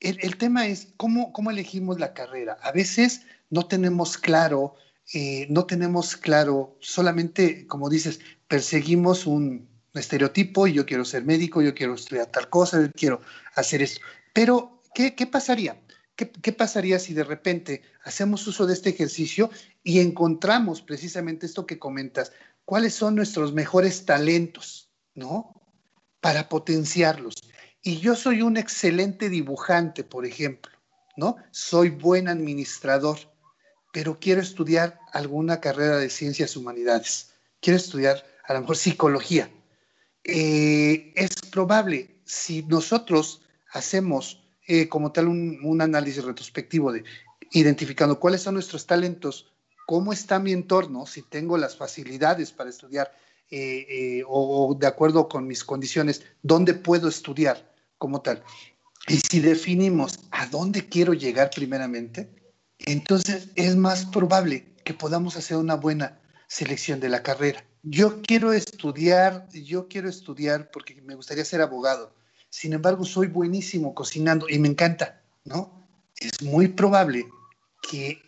el, tema es cómo, cómo elegimos la carrera. A veces no tenemos claro, no tenemos claro, solamente, como dices, perseguimos un, estereotipo y yo quiero ser médico, yo quiero estudiar tal cosa, yo quiero hacer esto. Pero, ¿qué, qué pasaría? ¿Qué, ¿Qué, pasaría si de repente hacemos uso de este ejercicio y encontramos precisamente esto que comentas? ¿Cuáles son nuestros mejores talentos, no? Para potenciarlos. Y yo soy un excelente dibujante, por ejemplo, ¿no? Soy buen administrador, pero quiero estudiar alguna carrera de ciencias humanidades. Quiero estudiar a lo mejor psicología eh, es probable, si nosotros hacemos eh, como tal un, un, análisis retrospectivo de identificando cuáles son nuestros talentos, cómo está mi entorno, si tengo las facilidades para estudiar eh, o, o de acuerdo con mis condiciones, dónde puedo estudiar como tal. Y si definimos a dónde quiero llegar primeramente, entonces es más probable que podamos hacer una buena selección de la carrera yo quiero estudiar, yo quiero estudiar porque me gustaría ser abogado. Sin embargo, soy buenísimo cocinando y me encanta, ¿no? Es muy probable que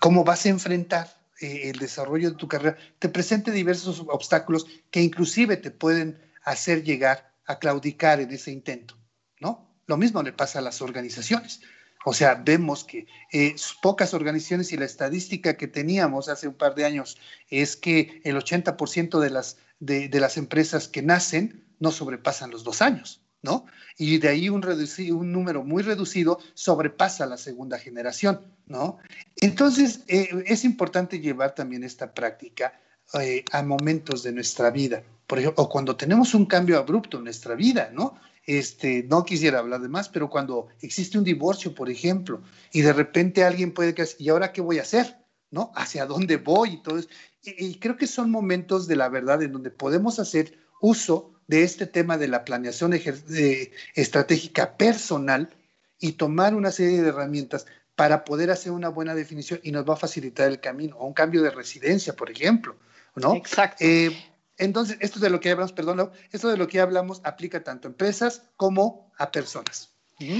cómo vas a enfrentar eh, el desarrollo de tu carrera, te presente diversos obstáculos que inclusive te pueden hacer llegar a claudicar en ese intento, ¿no? Lo mismo le pasa a las organizaciones. O sea, vemos que eh, pocas organizaciones y la estadística que teníamos hace un par de años es que el 80% de las, de, las empresas que nacen no sobrepasan los dos años, ¿no? Y de ahí un, un número muy reducido sobrepasa la segunda generación, ¿no? Entonces, eh, es importante llevar también esta práctica eh, a momentos de nuestra vida, por ejemplo, o cuando tenemos un cambio abrupto en nuestra vida, ¿no? Este, no quisiera hablar de más, pero cuando existe un divorcio, por ejemplo, y de repente alguien puede decir, ¿y ahora qué voy a hacer? ¿No? ¿Hacia dónde voy? Eso. Y, y creo que son momentos de la verdad en donde podemos hacer uso de este tema de la planeación de, estratégica personal y tomar una serie de herramientas para poder hacer una buena definición y nos va a facilitar el camino, o un cambio de residencia, por ejemplo, ¿no? Exacto. Eh, entonces, esto de lo que hablamos, perdón, esto de lo que hablamos aplica tanto a empresas como a personas.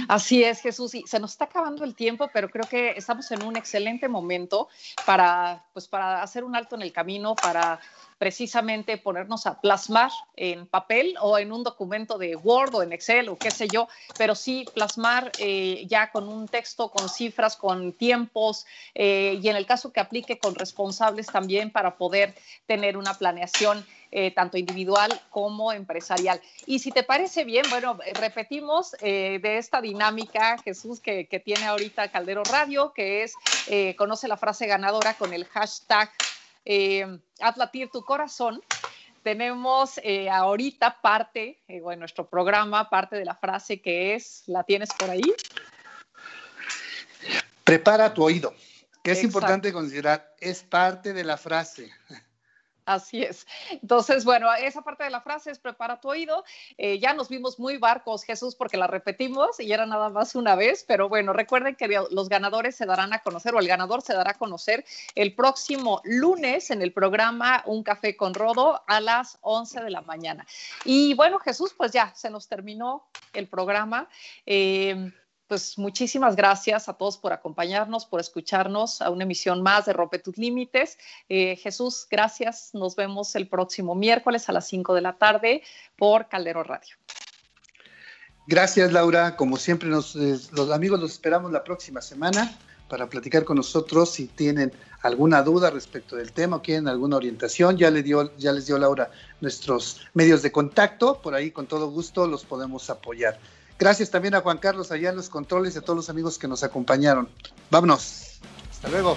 Así es, Jesús. Y se nos está acabando el tiempo, pero creo que estamos en un excelente momento para, pues, para hacer un alto en el camino, para precisamente ponernos a plasmar en papel o en un documento de Word o en Excel o qué sé yo, pero sí plasmar eh, ya con un texto, con cifras, con tiempos eh, y en el caso que aplique con responsables también para poder tener una planeación eh, tanto individual como empresarial. Y si te parece bien, bueno, repetimos de esta dinámica, Jesús, que, tiene ahorita Caldero Radio, que es conoce la frase ganadora con el hashtag eh, haz latir tu corazón. Tenemos eh, ahorita parte, eh, bueno, nuestro programa, parte de la frase que es, ¿la tienes por ahí? Prepara tu oído, que es Exacto. importante considerar, es parte de la frase. Así es. Entonces, bueno, esa parte de la frase es prepara tu oído. Eh, ya nos vimos muy barcos, Jesús, porque la repetimos y era nada más una vez, pero bueno, recuerden que los ganadores se darán a conocer o el ganador se dará a conocer el próximo lunes en el programa Un Café con Rodo a las 11 de la mañana. Y bueno, Jesús, pues ya se nos terminó el programa. Eh, pues muchísimas gracias a todos por acompañarnos, por escucharnos a una emisión más de Rompe tus Límites. Eh, Jesús, gracias. Nos vemos el próximo miércoles a las 5 de la tarde por Caldero Radio. Gracias, Laura. Como siempre, nos, los amigos los esperamos la próxima semana para platicar con nosotros. Si tienen alguna duda respecto del tema o quieren alguna orientación, ya, le dio, ya les dio Laura nuestros medios de contacto. Por ahí, con todo gusto, los podemos apoyar. Gracias también a Juan Carlos allá en los controles y a todos los amigos que nos acompañaron. Vámonos. Hasta luego.